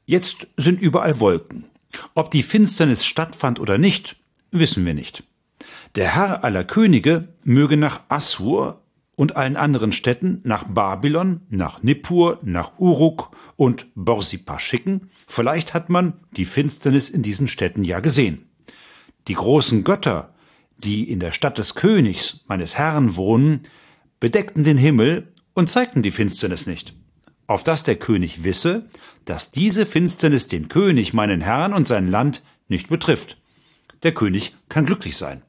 Jetzt sind überall Wolken. Ob die Finsternis stattfand oder nicht, wissen wir nicht. Der Herr aller Könige möge nach Assur und allen anderen Städten nach Babylon, nach Nippur, nach Uruk und Borsippa schicken, vielleicht hat man die Finsternis in diesen Städten ja gesehen. Die großen Götter, die in der Stadt des Königs, meines Herrn wohnen, bedeckten den Himmel und zeigten die Finsternis nicht, auf dass der König wisse, dass diese Finsternis den König, meinen Herrn und sein Land nicht betrifft. Der König kann glücklich sein.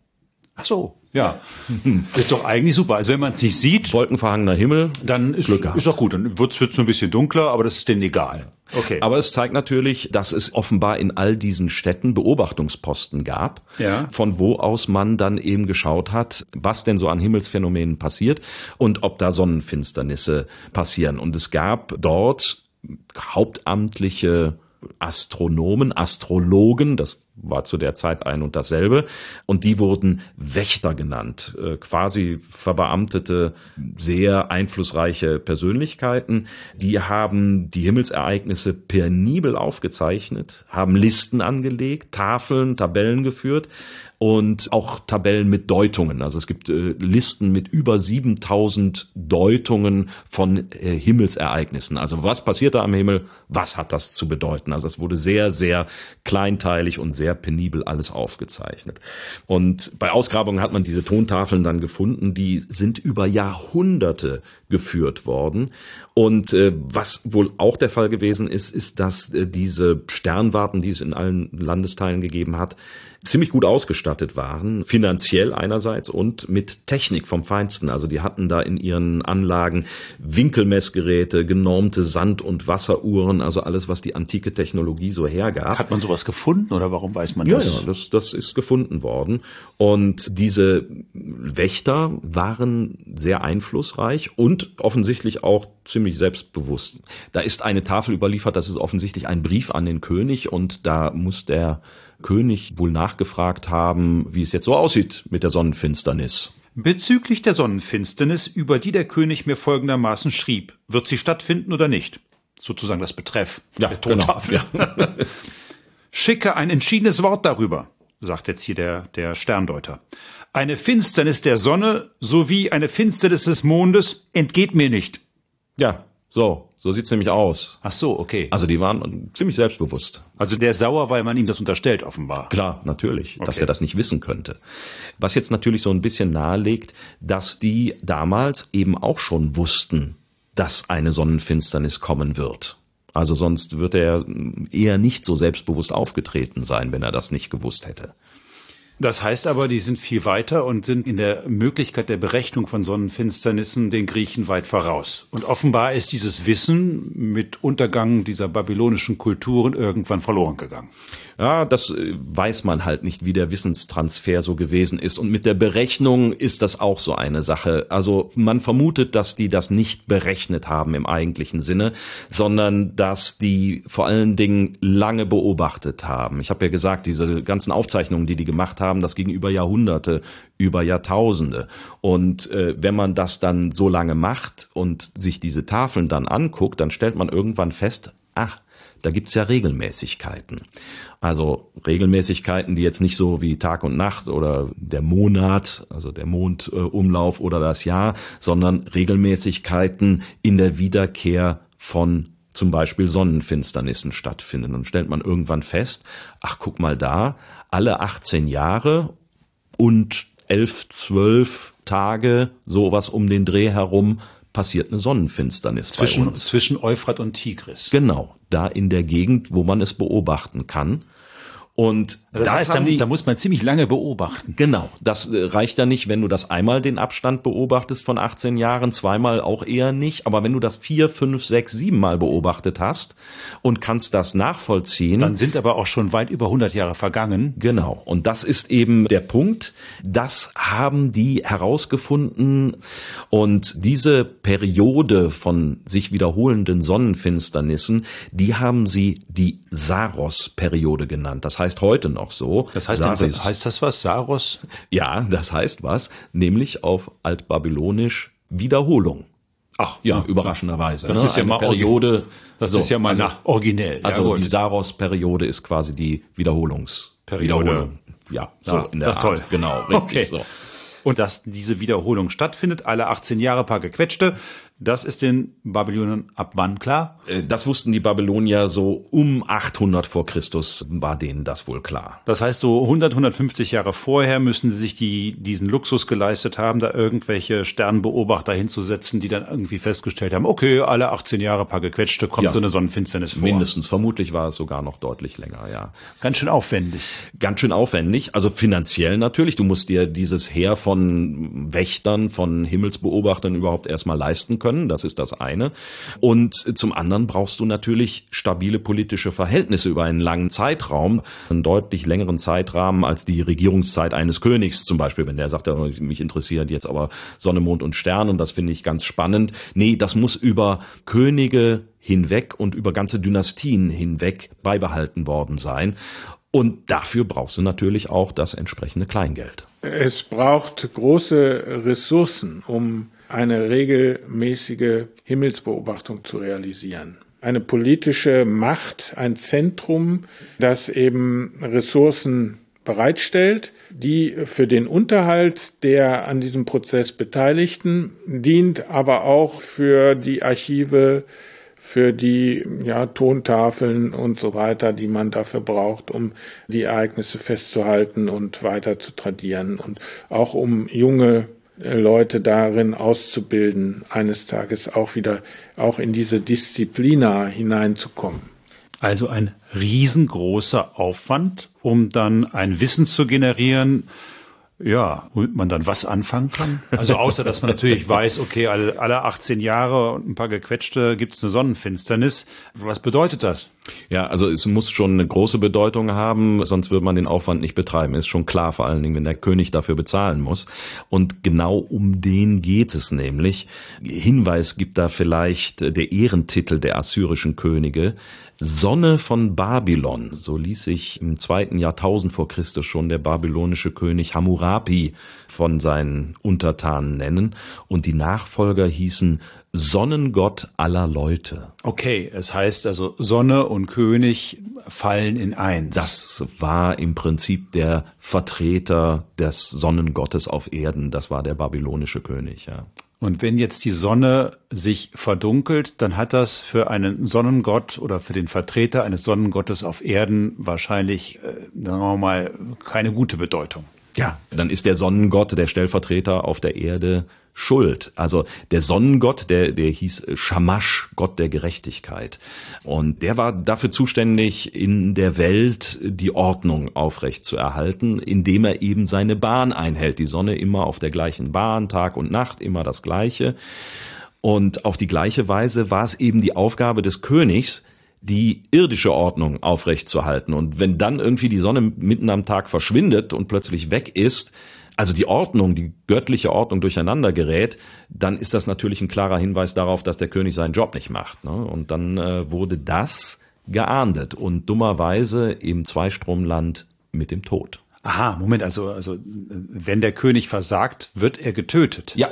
Ach so, ja. Ist doch eigentlich super. Also wenn man es nicht sieht. Wolkenverhangener Himmel. Dann ist, ist doch gut. Dann wird es so ein bisschen dunkler, aber das ist denen egal. Okay. Aber es zeigt natürlich, dass es offenbar in all diesen Städten Beobachtungsposten gab, ja. von wo aus man dann eben geschaut hat, was denn so an Himmelsphänomenen passiert und ob da Sonnenfinsternisse passieren. Und es gab dort hauptamtliche Astronomen, Astrologen, das war zu der Zeit ein und dasselbe. Und die wurden Wächter genannt, äh, quasi verbeamtete, sehr einflussreiche Persönlichkeiten. Die haben die Himmelsereignisse penibel aufgezeichnet, haben Listen angelegt, Tafeln, Tabellen geführt und auch Tabellen mit Deutungen. Also es gibt äh, Listen mit über 7000 Deutungen von äh, Himmelsereignissen. Also was passiert da am Himmel? Was hat das zu bedeuten? Also es wurde sehr, sehr kleinteilig und sehr penibel alles aufgezeichnet. Und bei Ausgrabungen hat man diese Tontafeln dann gefunden, die sind über Jahrhunderte geführt worden. Und äh, was wohl auch der Fall gewesen ist, ist, dass äh, diese Sternwarten, die es in allen Landesteilen gegeben hat, ziemlich gut ausgestattet waren, finanziell einerseits und mit Technik vom Feinsten. Also die hatten da in ihren Anlagen Winkelmessgeräte, genormte Sand- und Wasseruhren, also alles, was die antike Technologie so hergab. Hat man sowas gefunden oder warum weiß man ja, das? Ja, das, das ist gefunden worden. Und diese Wächter waren sehr einflussreich und offensichtlich auch ziemlich selbstbewusst. Da ist eine Tafel überliefert, das ist offensichtlich ein Brief an den König und da muss der König wohl nachgefragt haben, wie es jetzt so aussieht mit der Sonnenfinsternis. Bezüglich der Sonnenfinsternis, über die der König mir folgendermaßen schrieb, wird sie stattfinden oder nicht? Sozusagen das Betreff ja, der Tontafel. Genau, ja. Schicke ein entschiedenes Wort darüber, sagt jetzt hier der, der Sterndeuter. Eine Finsternis der Sonne sowie eine Finsternis des Mondes entgeht mir nicht. Ja, so, so sieht's nämlich aus. Ach so, okay. Also die waren ziemlich selbstbewusst. Also der sauer, weil man ihm das unterstellt, offenbar. Klar, natürlich, okay. dass er das nicht wissen könnte. Was jetzt natürlich so ein bisschen nahelegt, dass die damals eben auch schon wussten, dass eine Sonnenfinsternis kommen wird. Also sonst wird er eher nicht so selbstbewusst aufgetreten sein, wenn er das nicht gewusst hätte. Das heißt aber, die sind viel weiter und sind in der Möglichkeit der Berechnung von Sonnenfinsternissen den Griechen weit voraus. Und offenbar ist dieses Wissen mit Untergang dieser babylonischen Kulturen irgendwann verloren gegangen. Ja, das äh, weiß man halt nicht, wie der Wissenstransfer so gewesen ist. Und mit der Berechnung ist das auch so eine Sache. Also man vermutet, dass die das nicht berechnet haben im eigentlichen Sinne, sondern dass die vor allen Dingen lange beobachtet haben. Ich habe ja gesagt, diese ganzen Aufzeichnungen, die die gemacht haben, das ging über Jahrhunderte, über Jahrtausende. Und äh, wenn man das dann so lange macht und sich diese Tafeln dann anguckt, dann stellt man irgendwann fest, ach, da gibt's ja Regelmäßigkeiten. Also Regelmäßigkeiten, die jetzt nicht so wie Tag und Nacht oder der Monat, also der Mondumlauf oder das Jahr, sondern Regelmäßigkeiten in der Wiederkehr von zum Beispiel Sonnenfinsternissen stattfinden. Und stellt man irgendwann fest, ach guck mal da, alle 18 Jahre und 11, 12 Tage, sowas um den Dreh herum, passiert eine Sonnenfinsternis zwischen, bei uns. Zwischen Euphrat und Tigris. Genau, da in der Gegend, wo man es beobachten kann. Und das, das heißt, da, die, da, muss man ziemlich lange beobachten. Genau, das äh, reicht ja nicht, wenn du das einmal den Abstand beobachtest von 18 Jahren, zweimal auch eher nicht. Aber wenn du das vier, fünf, sechs, sieben Mal beobachtet hast und kannst das nachvollziehen, dann sind aber auch schon weit über 100 Jahre vergangen. Genau, und das ist eben der Punkt. Das haben die herausgefunden und diese Periode von sich wiederholenden Sonnenfinsternissen, die haben sie die Saros-Periode genannt. Das heißt heute noch so. Das heißt, Saris. heißt das was? Saros? Ja, das heißt was, nämlich auf Altbabylonisch Wiederholung. Ach, ja, überraschenderweise. Das ne? ist ja mal Periode. Das so, ist ja mal also, originell. Also ja, die Saros-Periode ist quasi die Wiederholungsperiode. Wiederholung. Ja, so ja, in der Art. Toll. Genau, richtig okay. so. Und dass diese Wiederholung stattfindet, alle 18 Jahre paar gequetschte, das ist den Babylonern ab wann klar? Äh, das wussten die Babylonier so um 800 vor Christus war denen das wohl klar. Das heißt, so 100, 150 Jahre vorher müssen sie sich die, diesen Luxus geleistet haben, da irgendwelche Sternbeobachter hinzusetzen, die dann irgendwie festgestellt haben, okay, alle 18 Jahre paar gequetschte kommt ja. so eine Sonnenfinsternis vor. Mindestens, vermutlich war es sogar noch deutlich länger, ja. Ganz schön aufwendig. Ganz schön aufwendig, also finanziell natürlich. Du musst dir dieses Heer von Wächtern, von Himmelsbeobachtern überhaupt erstmal leisten können. Das ist das eine. Und zum anderen brauchst du natürlich stabile politische Verhältnisse über einen langen Zeitraum, einen deutlich längeren Zeitrahmen als die Regierungszeit eines Königs zum Beispiel, wenn der sagt, mich interessiert jetzt aber Sonne, Mond und Stern und das finde ich ganz spannend. Nee, das muss über Könige hinweg und über ganze Dynastien hinweg beibehalten worden sein. Und dafür brauchst du natürlich auch das entsprechende Kleingeld. Es braucht große Ressourcen, um eine regelmäßige Himmelsbeobachtung zu realisieren. Eine politische Macht, ein Zentrum, das eben Ressourcen bereitstellt, die für den Unterhalt der an diesem Prozess Beteiligten dient, aber auch für die Archive, für die ja, Tontafeln und so weiter, die man dafür braucht, um die Ereignisse festzuhalten und weiter zu tradieren und auch um junge Leute darin auszubilden, eines Tages auch wieder auch in diese Disziplina hineinzukommen. Also ein riesengroßer Aufwand, um dann ein Wissen zu generieren, ja, womit man dann was anfangen kann. Also außer, dass man natürlich weiß, okay, alle, alle 18 Jahre und ein paar gequetschte gibt es eine Sonnenfinsternis. Was bedeutet das? Ja, also es muss schon eine große Bedeutung haben, sonst wird man den Aufwand nicht betreiben. Ist schon klar, vor allen Dingen, wenn der König dafür bezahlen muss. Und genau um den geht es nämlich. Hinweis gibt da vielleicht der Ehrentitel der assyrischen Könige. Sonne von Babylon, so ließ sich im zweiten Jahrtausend vor Christus schon der babylonische König Hammurapi von seinen Untertanen nennen. Und die Nachfolger hießen Sonnengott aller Leute. Okay, es heißt also Sonne und König fallen in eins. Das war im Prinzip der Vertreter des Sonnengottes auf Erden. Das war der babylonische König, ja. Und wenn jetzt die Sonne sich verdunkelt, dann hat das für einen Sonnengott oder für den Vertreter eines Sonnengottes auf Erden wahrscheinlich, äh, sagen wir mal, keine gute Bedeutung. Ja, dann ist der Sonnengott, der Stellvertreter auf der Erde, schuld. Also der Sonnengott, der, der hieß Shamash, Gott der Gerechtigkeit. Und der war dafür zuständig, in der Welt die Ordnung aufrecht zu erhalten, indem er eben seine Bahn einhält. Die Sonne immer auf der gleichen Bahn, Tag und Nacht, immer das Gleiche. Und auf die gleiche Weise war es eben die Aufgabe des Königs, die irdische Ordnung aufrechtzuerhalten. Und wenn dann irgendwie die Sonne mitten am Tag verschwindet und plötzlich weg ist, also die Ordnung, die göttliche Ordnung durcheinander gerät, dann ist das natürlich ein klarer Hinweis darauf, dass der König seinen Job nicht macht. Ne? Und dann äh, wurde das geahndet und dummerweise im Zweistromland mit dem Tod. Aha, Moment, also, also wenn der König versagt, wird er getötet. Ja,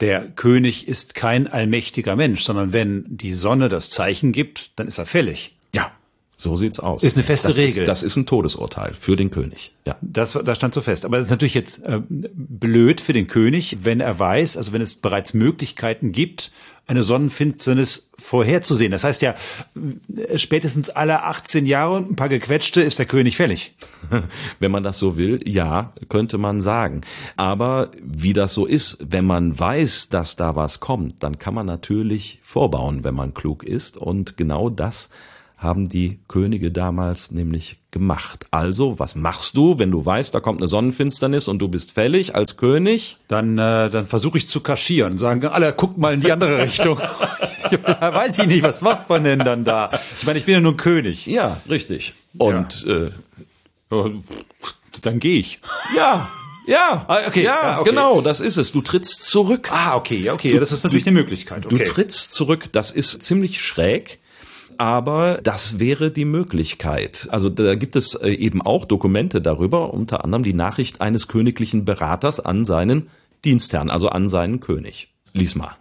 der König ist kein allmächtiger Mensch, sondern wenn die Sonne das Zeichen gibt, dann ist er fällig. Ja, so sieht's aus. Ist eine feste das Regel. Ist, das ist ein Todesurteil für den König. Ja. Das, das stand so fest. Aber das ist natürlich jetzt äh, blöd für den König, wenn er weiß, also wenn es bereits Möglichkeiten gibt, eine Sonnenfinsternis vorherzusehen. Das heißt ja, spätestens alle 18 Jahre und ein paar gequetschte ist der König fällig. Wenn man das so will, ja, könnte man sagen. Aber wie das so ist, wenn man weiß, dass da was kommt, dann kann man natürlich vorbauen, wenn man klug ist. Und genau das haben die Könige damals nämlich gemacht. Also, was machst du, wenn du weißt, da kommt eine Sonnenfinsternis und du bist fällig als König? Dann, äh, dann versuche ich zu kaschieren. Sagen alle, guckt mal in die andere Richtung. ja, weiß ich nicht, was macht man denn dann da? Ich meine, ich bin ja nur König. Ja, richtig. Und ja. Äh, dann gehe ich. Ja, ja, ah, okay, ja, ja okay. genau, das ist es. Du trittst zurück. Ah, okay, okay, du, das ist natürlich eine Möglichkeit. Okay. Du trittst zurück, das ist ziemlich schräg aber das wäre die Möglichkeit. Also da gibt es äh, eben auch Dokumente darüber, unter anderem die Nachricht eines königlichen Beraters an seinen Dienstherrn, also an seinen König. Lies mal.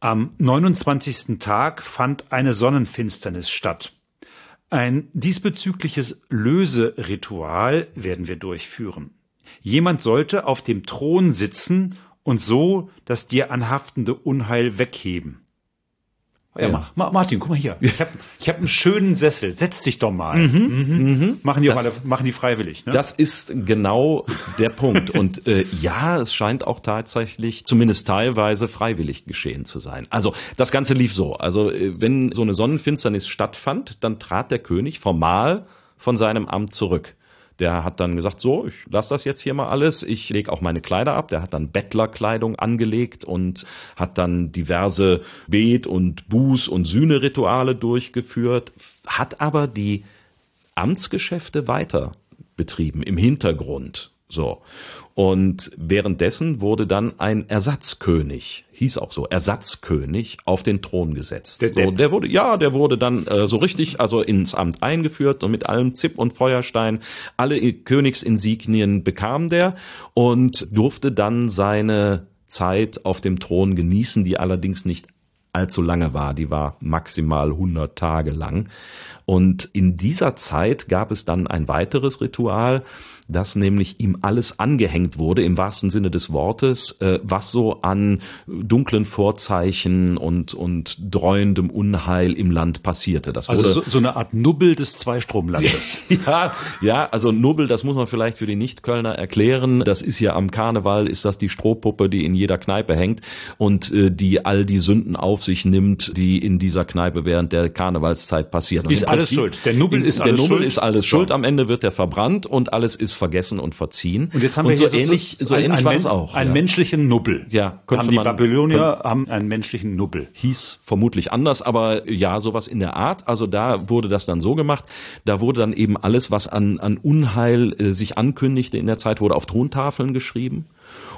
Am 29. Tag fand eine Sonnenfinsternis statt. Ein diesbezügliches Löseritual werden wir durchführen. Jemand sollte auf dem Thron sitzen und so das dir anhaftende Unheil wegheben. Ja, ja. Ma Martin, guck mal hier. Ich habe ich hab einen schönen Sessel. Setz dich doch mal. Mhm. Mhm. Mhm. Machen die das, auch alle, machen die freiwillig. Ne? Das ist genau der Punkt. Und äh, ja, es scheint auch tatsächlich, zumindest teilweise, freiwillig geschehen zu sein. Also das Ganze lief so. Also äh, wenn so eine Sonnenfinsternis stattfand, dann trat der König formal von seinem Amt zurück. Der hat dann gesagt, so, ich lasse das jetzt hier mal alles, ich lege auch meine Kleider ab. Der hat dann Bettlerkleidung angelegt und hat dann diverse Bet- und Buß- und Sühnerituale durchgeführt, hat aber die Amtsgeschäfte weiter betrieben im Hintergrund. So. Und währenddessen wurde dann ein Ersatzkönig, hieß auch so, Ersatzkönig, auf den Thron gesetzt. Der, so, der wurde, ja, der wurde dann äh, so richtig, also ins Amt eingeführt und mit allem Zipp und Feuerstein, alle Königsinsignien bekam der und durfte dann seine Zeit auf dem Thron genießen, die allerdings nicht allzu lange war. Die war maximal 100 Tage lang. Und in dieser Zeit gab es dann ein weiteres Ritual, dass nämlich ihm alles angehängt wurde, im wahrsten Sinne des Wortes, äh, was so an dunklen Vorzeichen und, und dreuendem Unheil im Land passierte. Das also so, so, eine Art Nubbel des Zweistromlandes. ja, ja, also Nubbel, das muss man vielleicht für die Nicht-Kölner erklären. Das ist ja am Karneval, ist das die Strohpuppe, die in jeder Kneipe hängt und äh, die all die Sünden auf sich nimmt, die in dieser Kneipe während der Karnevalszeit passieren. Ist alles schuld. Der Nubbel ist der alles Nubbel schuld. ist alles schuld. Am Ende wird er verbrannt und alles ist vergessen und verziehen. Und jetzt haben und wir so hier ähnlich, so, so ähnlich ein, war es auch. Einen ja. menschlichen Nubbel. Ja, haben die Babylonier haben einen menschlichen Nubbel. Hieß vermutlich anders, aber ja, sowas in der Art. Also da wurde das dann so gemacht. Da wurde dann eben alles, was an, an Unheil äh, sich ankündigte in der Zeit, wurde auf Tontafeln geschrieben.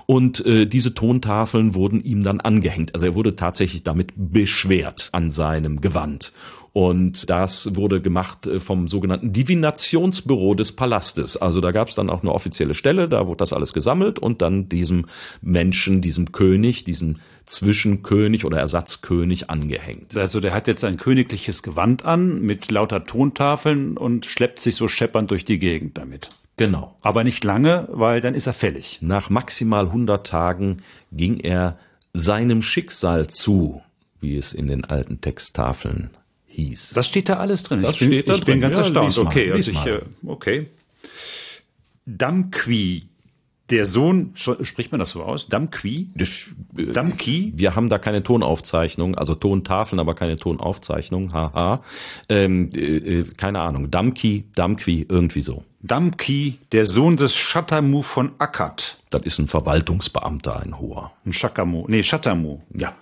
Und äh, diese Tontafeln wurden ihm dann angehängt. Also er wurde tatsächlich damit beschwert an seinem Gewand. Und das wurde gemacht äh, vom sogenannten Divinationsbüro des Palastes. Also da gab es dann auch eine offizielle Stelle, da wurde das alles gesammelt und dann diesem Menschen, diesem König, diesem Zwischenkönig oder Ersatzkönig angehängt. Also der hat jetzt ein königliches Gewand an mit lauter Tontafeln und schleppt sich so scheppernd durch die Gegend damit. Genau. Aber nicht lange, weil dann ist er fällig. Nach maximal 100 Tagen ging er seinem Schicksal zu, wie es in den alten Texttafeln hieß. Das steht da alles drin. Das ich bin, steht da ich drin. bin ganz ja, erstaunt. Okay, also ich, äh, okay. Damqui, der Sohn, spricht man das so aus? Damqui? Äh, Damqui? Wir haben da keine Tonaufzeichnung, also Tontafeln, aber keine Tonaufzeichnung. Haha. Ähm, äh, äh, keine Ahnung. Damqui, Damqui, irgendwie so. Damki, der Sohn des Shatamu von Akkad. Das ist ein Verwaltungsbeamter, ein hoher. Ein Shakamu, nee, Shatamu. Ja.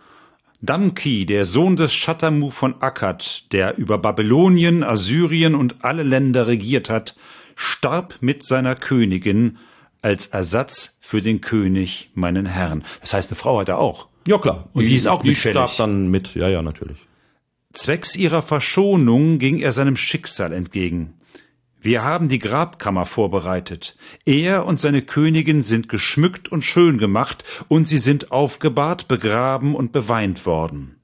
Damki, der Sohn des Shatamu von Akkad, der über Babylonien, Assyrien und alle Länder regiert hat, starb mit seiner Königin als Ersatz für den König, meinen Herrn. Das heißt, eine Frau hat er auch. Ja, klar. Und die, die ist auch die starb dann mit, ja, ja, natürlich. Zwecks ihrer Verschonung ging er seinem Schicksal entgegen. Wir haben die Grabkammer vorbereitet. Er und seine Königin sind geschmückt und schön gemacht, und sie sind aufgebahrt, begraben und beweint worden.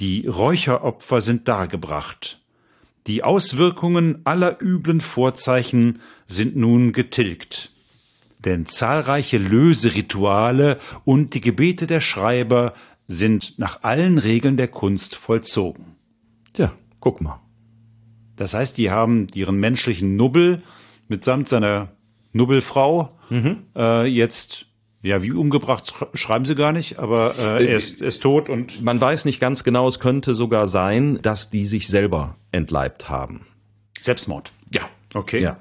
Die Räucheropfer sind dargebracht. Die Auswirkungen aller üblen Vorzeichen sind nun getilgt. Denn zahlreiche Löserituale und die Gebete der Schreiber sind nach allen Regeln der Kunst vollzogen. Tja, guck mal. Das heißt, die haben ihren menschlichen Nubbel mitsamt seiner Nubbelfrau mhm. äh, jetzt ja, wie umgebracht schreiben sie gar nicht, aber äh, er, ist, er ist tot und man weiß nicht ganz genau. Es könnte sogar sein, dass die sich selber entleibt haben. Selbstmord. Ja, okay. Ja.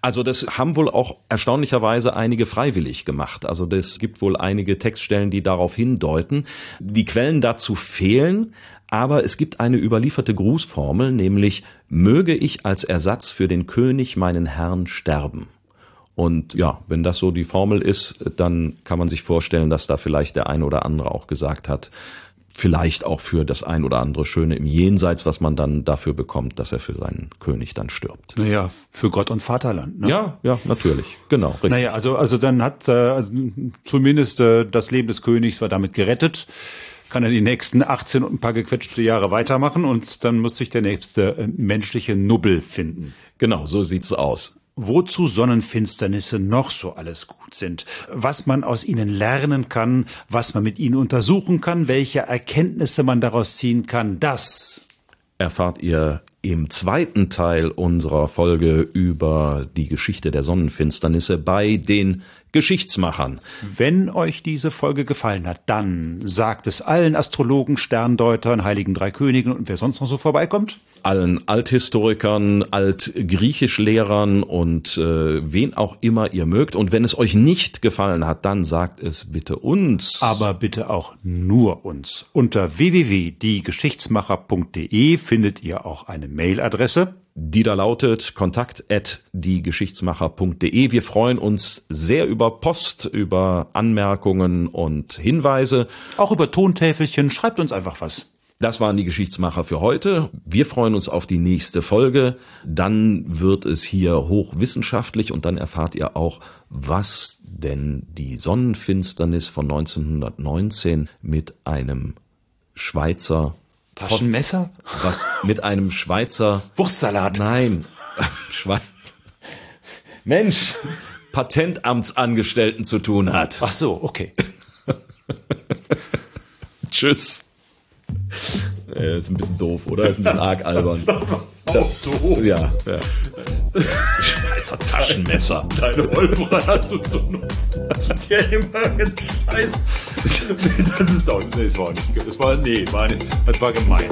Also das haben wohl auch erstaunlicherweise einige freiwillig gemacht. Also das gibt wohl einige Textstellen, die darauf hindeuten. Die Quellen dazu fehlen, aber es gibt eine überlieferte Grußformel, nämlich möge ich als Ersatz für den König meinen Herrn sterben. Und ja, wenn das so die Formel ist, dann kann man sich vorstellen, dass da vielleicht der ein oder andere auch gesagt hat, vielleicht auch für das ein oder andere Schöne im Jenseits, was man dann dafür bekommt, dass er für seinen König dann stirbt. Naja, für Gott und Vaterland. Ne? Ja, ja, natürlich, genau. Richtig. Naja, also also dann hat äh, zumindest äh, das Leben des Königs war damit gerettet kann er die nächsten 18 und ein paar gequetschte Jahre weitermachen und dann muss sich der nächste äh, menschliche Nubbel finden. Genau, so sieht's aus. Wozu Sonnenfinsternisse noch so alles gut sind, was man aus ihnen lernen kann, was man mit ihnen untersuchen kann, welche Erkenntnisse man daraus ziehen kann, das erfahrt ihr im zweiten Teil unserer Folge über die Geschichte der Sonnenfinsternisse bei den Geschichtsmachern. Wenn euch diese Folge gefallen hat, dann sagt es allen Astrologen, Sterndeutern, Heiligen Drei Königen und wer sonst noch so vorbeikommt. Allen Althistorikern, Altgriechischlehrern und äh, wen auch immer ihr mögt. Und wenn es euch nicht gefallen hat, dann sagt es bitte uns. Aber bitte auch nur uns. Unter www.diegeschichtsmacher.de findet ihr auch eine Mailadresse die da lautet kontakt at diegeschichtsmacher.de. Wir freuen uns sehr über Post, über Anmerkungen und Hinweise. Auch über Tontäfelchen. Schreibt uns einfach was. Das waren die Geschichtsmacher für heute. Wir freuen uns auf die nächste Folge. Dann wird es hier hochwissenschaftlich und dann erfahrt ihr auch, was denn die Sonnenfinsternis von 1919 mit einem Schweizer Taschenmesser? was mit einem Schweizer Wurstsalat. Nein, Schweiz Mensch, Patentamtsangestellten zu tun hat. Ach so, okay. Tschüss. Äh, ist ein bisschen doof, oder? Ist ein bisschen arg albern. Das war's auch doof. Ja, ja. Schweizer Taschenmesser. Deine Holbra dazu zu nutzen. Ja, immer Scheiß. Das ist doch, nee, das war nicht, das war, nee, war nicht, das war gemein.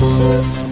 Musik